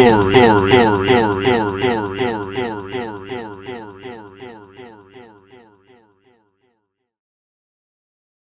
Boring. 变